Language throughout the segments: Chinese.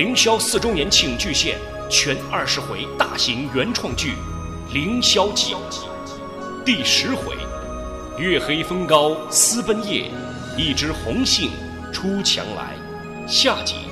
凌霄四周年庆巨献全二十回大型原创剧《凌霄记》第十回：月黑风高私奔夜，一枝红杏出墙来。下集。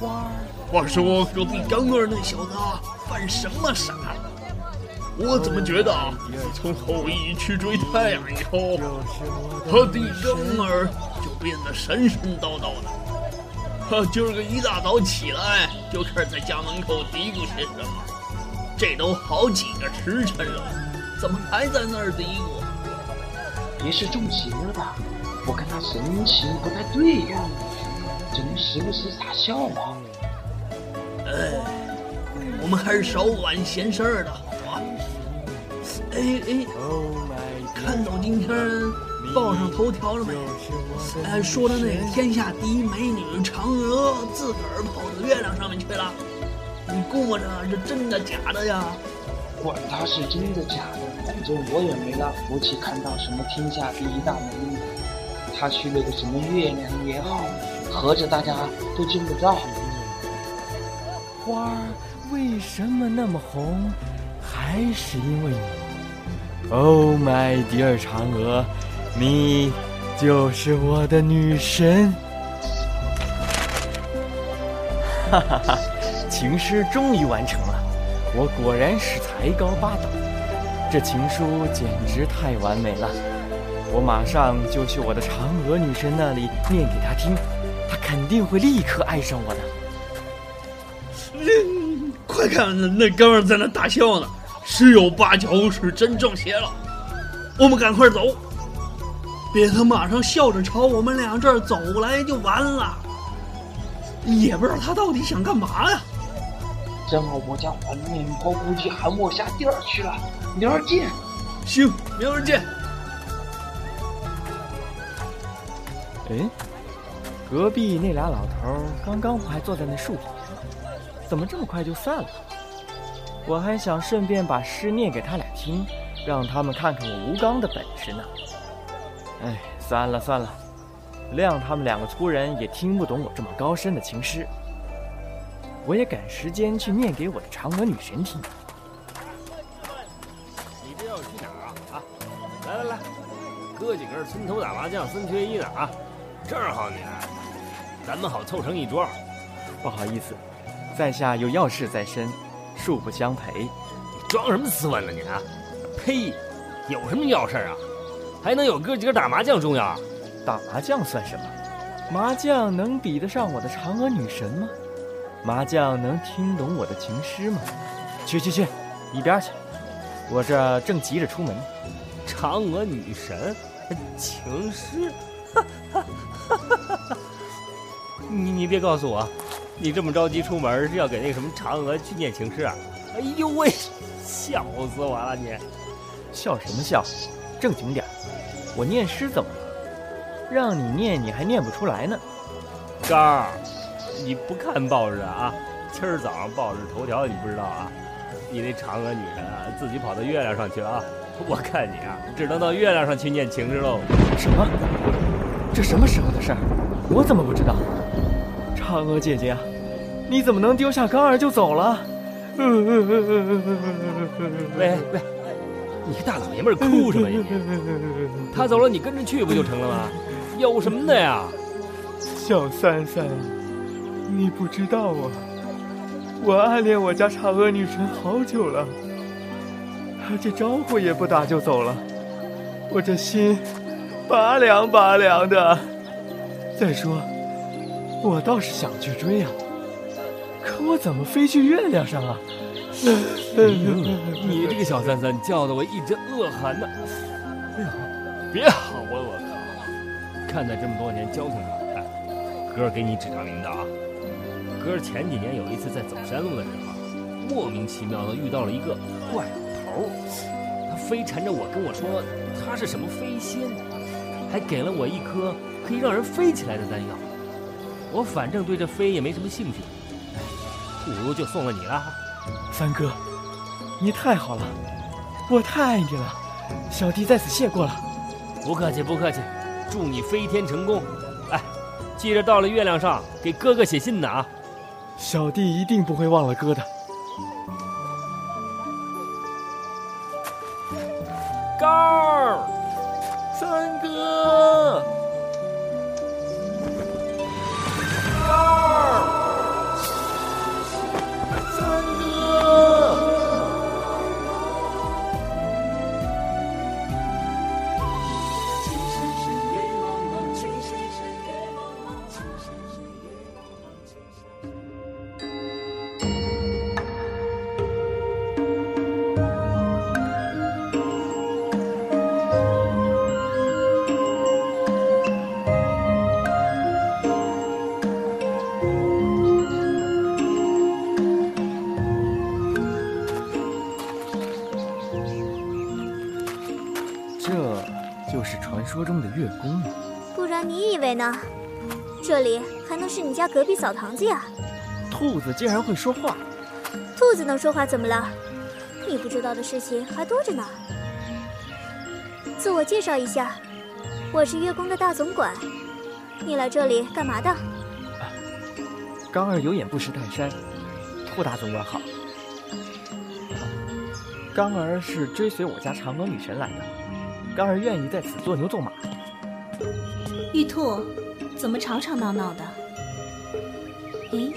话说隔壁刚儿那小子犯什么傻了？我怎么觉得从后羿去追太阳以后，他弟张儿就变得神神叨叨的。他今儿个一大早起来就开始在家门口嘀咕些什么。这都好几个时辰了，怎么还在那儿嘀咕？别是中邪了吧？我看他神情不太对呀，怎 么时不时傻笑啊？哎，我们还是少管闲事儿的好啊！哎哎，看到今天报上头条了没？哎，说的那个天下第一美女嫦娥自个儿跑到月亮上面去了。你估摸着是真的假的呀？管他是真的假的，反正我也没那福气看到什么天下第一大美女。她去了个什么月亮也好，合着大家都见不到。花儿为什么那么红？还是因为你。Oh my dear 嫦娥，你就是我的女神。哈哈哈。情诗终于完成了，我果然是才高八斗。这情书简直太完美了，我马上就去我的嫦娥女神那里念给她听，她肯定会立刻爱上我的。嗯，快看，那哥们在那大笑呢，十有八九是真中邪了。我们赶快走，别他马上笑着朝我们俩这儿走来就完了。也不知道他到底想干嘛呀。正好我家黄面包估计还没下地儿去了，明儿见。行，明儿见。哎，隔壁那俩老头刚刚不还坐在那树底下，怎么这么快就散了？我还想顺便把诗念给他俩听，让他们看看我吴刚的本事呢。哎，算了算了，谅他们两个粗人也听不懂我这么高深的情诗。我也赶时间去念给我的嫦娥女神听。你这要去哪儿啊？啊，来来来，哥几个村头打麻将，三缺一的啊，正好你来，咱们好凑成一桌。不好意思，在下有要事在身，恕不相陪。你装什么斯文呢你啊？呸！有什么要事啊？还能有哥几个打麻将重要？打麻将算什么？麻将能比得上我的嫦娥女神吗？麻将能听懂我的情诗吗？去去去，一边去！我这正急着出门。嫦娥女神，情诗，哈哈哈哈哈！你你别告诉我，你这么着急出门是要给那个什么嫦娥去念情诗啊？哎呦喂，笑死我了！你笑什么笑？正经点，我念诗怎么了？让你念你还念不出来呢，刚儿。你不看报纸啊？今儿早上报纸头条你不知道啊？你那嫦娥女神啊，自己跑到月亮上去了啊！我看你啊，只能到月亮上去念情诗喽。什么？这什么时候的事儿？我怎么不知道？嫦娥姐姐，你怎么能丢下刚儿就走了？喂喂，你大老爷们哭什么呀？他走了，你跟着去不就成了吗？有什么的呀？小三三。你不知道啊，我暗恋我家嫦娥女神好久了。这招呼也不打就走了，我这心拔凉拔凉的。再说，我倒是想去追呀，可我怎么飞去月亮上啊？哎 你这个小三三叫的我一阵恶寒呢。哎呀，别好了，我靠！看在这么多年交情上看，哥给你指条明道啊。哥前几年有一次在走山路的时候，莫名其妙的遇到了一个怪老头，他非缠着我跟我说他是什么飞仙，还给了我一颗可以让人飞起来的丹药。我反正对这飞也没什么兴趣，不如就送了你了。三哥，你太好了，我太爱你了，小弟在此谢过了。不客气，不客气，祝你飞天成功。哎，记着到了月亮上给哥哥写信呢啊！小弟一定不会忘了哥的。说中的月宫吗？不然你以为呢？这里还能是你家隔壁澡堂子呀？兔子竟然会说话！兔子能说话怎么了？你不知道的事情还多着呢。自我介绍一下，我是月宫的大总管。你来这里干嘛的？刚儿有眼不识泰山，兔大总管好。刚儿是追随我家嫦娥女神来的。刚儿愿意在此做牛做马。玉兔，怎么吵吵闹闹的？咦，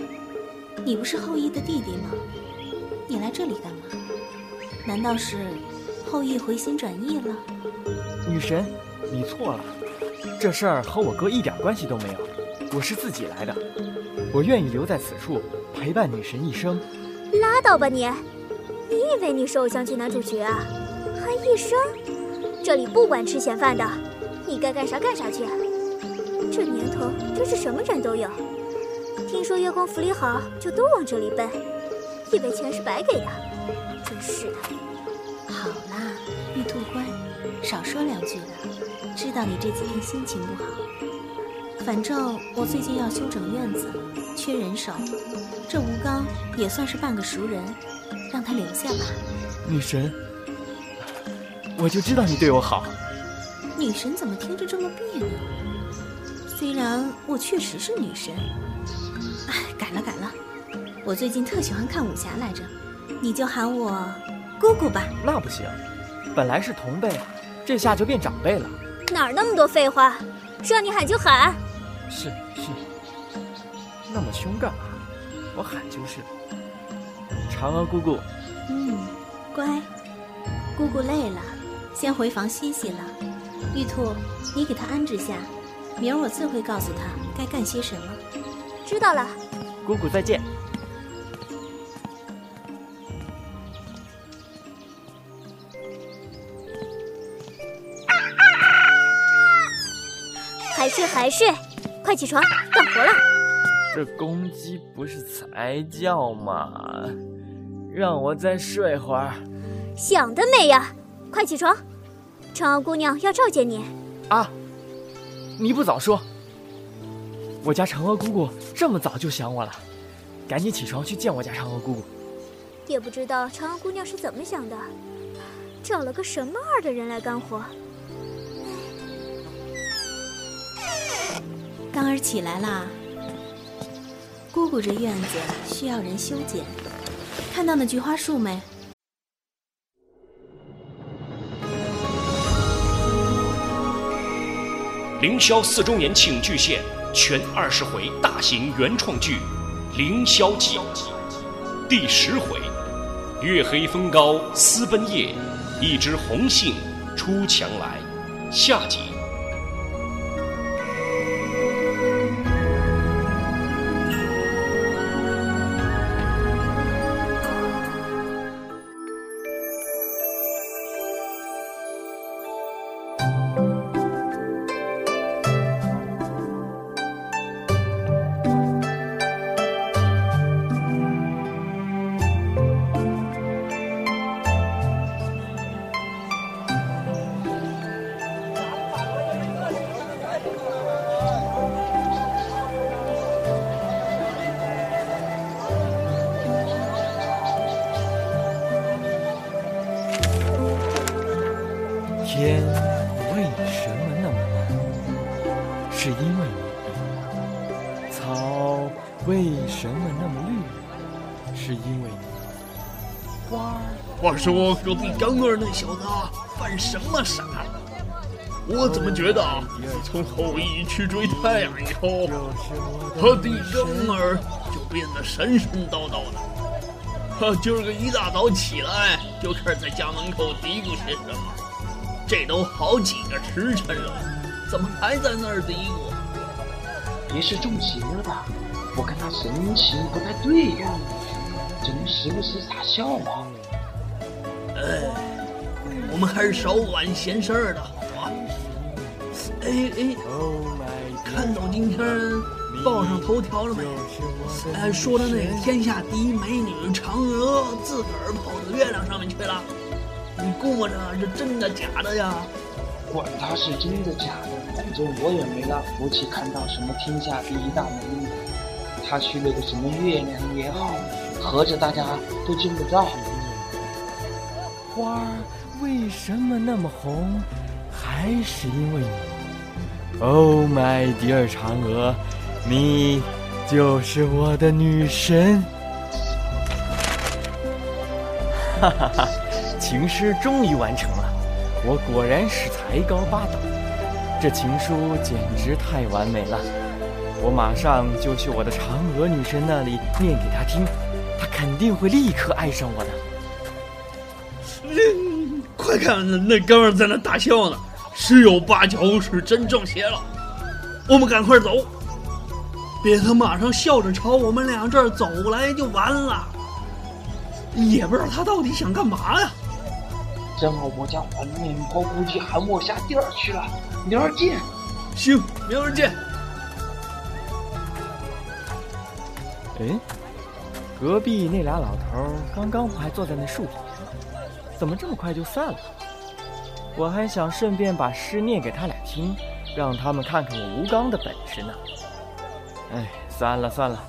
你不是后羿的弟弟吗？你来这里干嘛？难道是后羿回心转意了？女神，你错了，这事儿和我哥一点关系都没有，我是自己来的。我愿意留在此处陪伴女神一生。拉倒吧你！你以为你是偶像剧男主角啊？还一生？这里不管吃闲饭的，你该干啥干啥去。这年头真是什么人都有。听说月宫福利好，就都往这里奔，以为钱是白给的。真是的。好啦，玉兔乖，少说两句了。知道你这几天心情不好，反正我最近要修整院子，缺人手。这吴刚也算是半个熟人，让他留下吧。女神。我就知道你对我好，女神怎么听着这么别扭？虽然我确实是女神，哎，改了改了，我最近特喜欢看武侠来着，你就喊我姑姑吧。那不行，本来是同辈，这下就变长辈了。哪儿那么多废话，让你喊就喊。是是，那么凶干嘛？我喊就是。嫦娥姑姑。嗯，乖，姑姑累了。先回房歇息了，玉兔，你给他安置下，明儿我自会告诉他该干些什么。知道了，姑姑再见。还睡还睡，快起床干活了。这公鸡不是才叫吗？让我再睡会儿。想得美呀！快起床，嫦娥姑娘要召见你。啊！你不早说，我家嫦娥姑姑这么早就想我了，赶紧起床去见我家嫦娥姑姑。也不知道嫦娥姑娘是怎么想的，找了个什么二的人来干活。刚儿起来啦，姑姑这院子需要人修剪，看到那菊花树没？凌霄四周年庆巨献全二十回大型原创剧《凌霄记》第十回：月黑风高私奔夜，一枝红杏出墙来。下集。花话说隔壁刚儿那小子犯什么傻？我怎么觉得从后羿去追太阳以后，他弟刚儿就变得神神叨叨的。他今儿个一大早起来就开始在家门口嘀咕些什么。这都好几个时辰了，怎么还在那儿嘀咕？你是中邪了吧？我看他神情不太对呀，怎么时不时傻笑啊？哎，我们还是少管闲事儿的好啊！哎哎，看到今天报上头条了没？哎，说的那个天下第一美女嫦娥自个儿跑到月亮上面去了。你估摸着是真的假的呀？管他是真的假的，反正我也没那福气看到什么天下第一大美女。他去了个什么月亮也好，合着大家都见不到。花儿为什么那么红？还是因为你。Oh my dear 嫦娥，你就是我的女神。哈哈哈。情诗终于完成了，我果然是才高八斗，这情书简直太完美了，我马上就去我的嫦娥女神那里念给她听，她肯定会立刻爱上我的。嗯，快看，那哥们在那大笑呢，十有八九是真中邪了。我们赶快走，别他马上笑着朝我们俩这儿走来就完了，也不知道他到底想干嘛呀。正好我家黄面包估计喊我下地儿去了，明儿见。行，明儿见。哎，隔壁那俩老头刚刚我还坐在那树底下，怎么这么快就散了？我还想顺便把诗念给他俩听，让他们看看我吴刚的本事呢。哎，算了算了，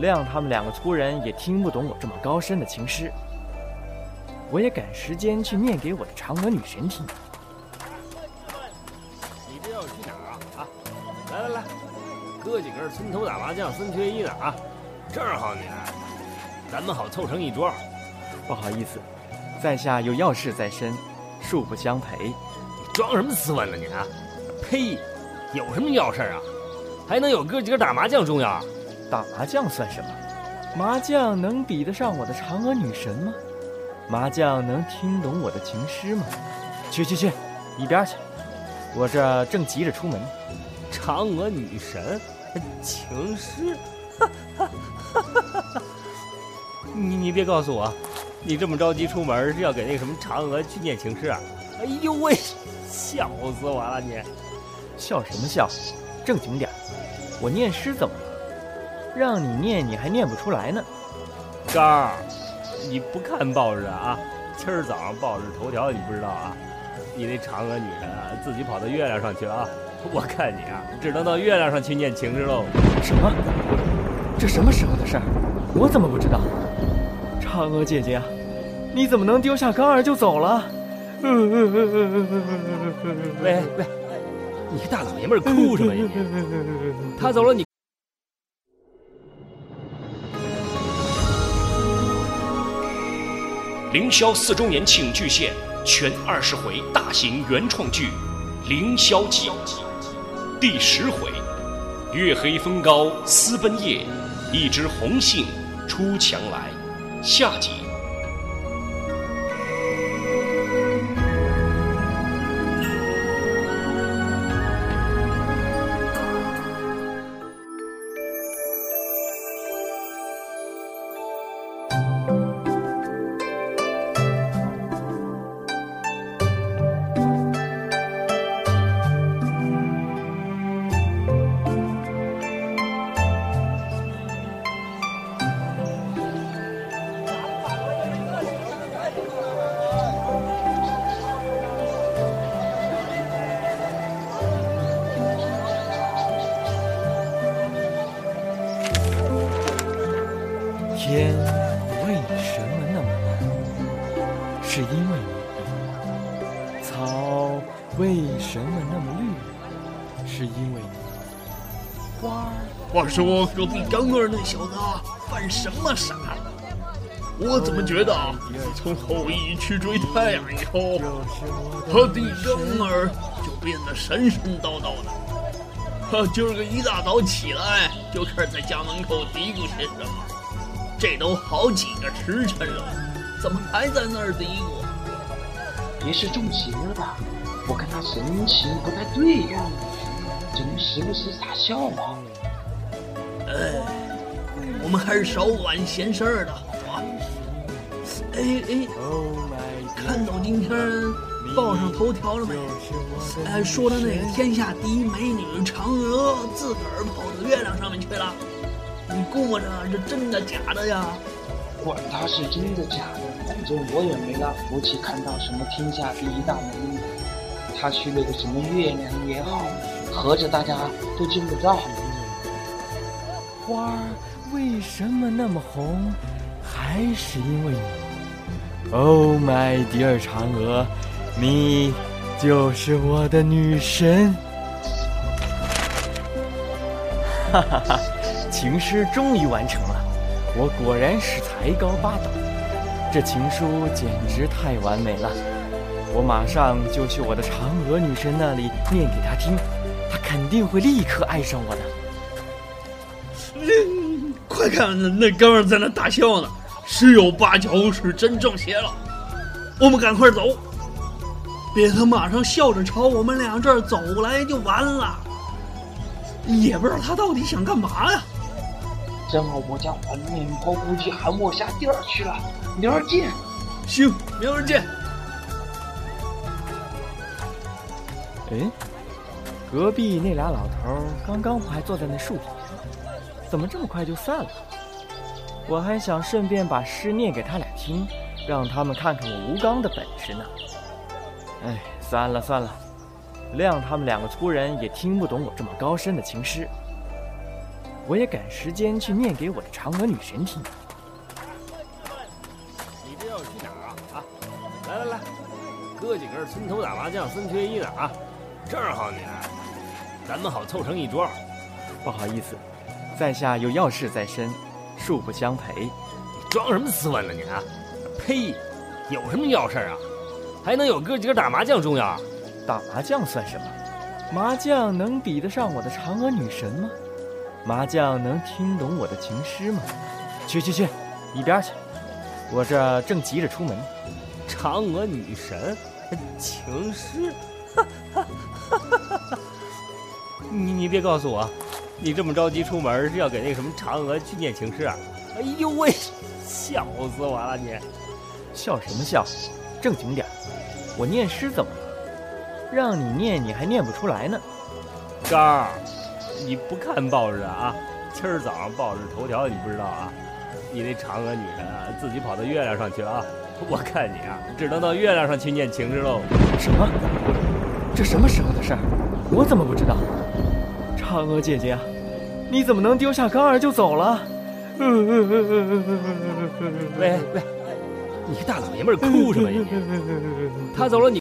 谅他们两个粗人也听不懂我这么高深的情诗。我也赶时间去念给我的嫦娥女神听。你这要去哪儿啊？啊，来来来，哥几个村头打麻将，三缺一呢啊！正好你来，咱们好凑成一桌。不好意思，在下有要事在身，恕不相陪。你装什么斯文呢你啊？呸！有什么要事啊？还能有哥几个打麻将重要？打麻将算什么？麻将能比得上我的嫦娥女神吗？麻将能听懂我的情诗吗？去去去，一边去！我这正急着出门。嫦娥女神，情诗，哈哈哈哈哈！你你别告诉我，你这么着急出门是要给那个什么嫦娥去念情诗啊？哎呦喂，笑死我了！你笑什么笑？正经点，我念诗怎么了？让你念你还念不出来呢，刚儿。你不看报纸啊？今儿早上报纸头条你不知道啊？你那嫦娥女神啊，自己跑到月亮上去了啊！我看你啊，只能到月亮上去念情诗喽。什么？这什么时候的事儿？我怎么不知道？嫦娥姐姐，你怎么能丢下刚儿就走了？喂喂，你个大老爷们儿哭什么呀？他走了你。凌霄四周年庆巨献全二十回大型原创剧《凌霄记》第十回：月黑风高私奔夜，一枝红杏出墙来。下集。话说隔壁刚儿那小子犯什么傻？我怎么觉得从后羿去追太阳以后，他弟刚儿就变得神神叨叨的。他今儿个一大早起来就开始在家门口嘀咕些什么。这都好几个时辰了，怎么还在那儿嘀咕？也是中邪了吧？我看他神情不太对呀，么时不时傻笑啊？哎，我们还是少管闲事儿的好啊！哎哎，看到今天报上头条了没？哎，说的那个天下第一美女嫦娥自个儿跑到月亮上面去了。你估摸着是真的假的呀？管他是真的假的，反正我也没那福气看到什么天下第一大美女。她去了个什么月亮也好，合着大家都见不到。花儿为什么那么红？还是因为你？Oh my dear 嫦娥，你就是我的女神！哈哈哈，情诗终于完成了，我果然是才高八斗。这情书简直太完美了，我马上就去我的嫦娥女神那里念给她听，她肯定会立刻爱上我的。快看，那那哥们在那大笑呢，十有八九是真中邪了。我们赶快走，别他马上笑着朝我们俩这儿走来就完了。也不知道他到底想干嘛呀。正好我家黄面包估计喊我下地儿去了，明儿见。行，明儿见。哎，隔壁那俩老头刚刚不还坐在那树底下？怎么这么快就散了？我还想顺便把诗念给他俩听，让他们看看我吴刚的本事呢。哎，算了算了，谅他们两个粗人也听不懂我这么高深的情诗。我也赶时间去念给我的嫦娥女神听。你这要去哪儿啊？啊，来来来，哥几个村头打麻将，三缺一的啊！正好你来，咱们好凑成一桌。不好意思。在下有要事在身，恕不相陪。你装什么斯文呢你啊？呸！有什么要事啊？还能有哥几个打麻将重要？打麻将算什么？麻将能比得上我的嫦娥女神吗？麻将能听懂我的情诗吗？去去去，一边去！我这正急着出门。嫦娥女神，情诗？哈哈哈哈哈！你你别告诉我。你这么着急出门是要给那个什么嫦娥去念情诗啊？哎呦喂，笑死我了！你笑什么笑？正经点我念诗怎么了？让你念你还念不出来呢。刚儿，你不看报纸啊？今儿早上报纸头条你不知道啊？你那嫦娥女神啊，自己跑到月亮上去了啊！我看你啊，只能到月亮上去念情诗喽。什么？这什么时候的事儿？我怎么不知道？嫦娥姐姐。你怎么能丢下刚儿就走了？喂喂，你个大老爷们哭什么呀？他走了，你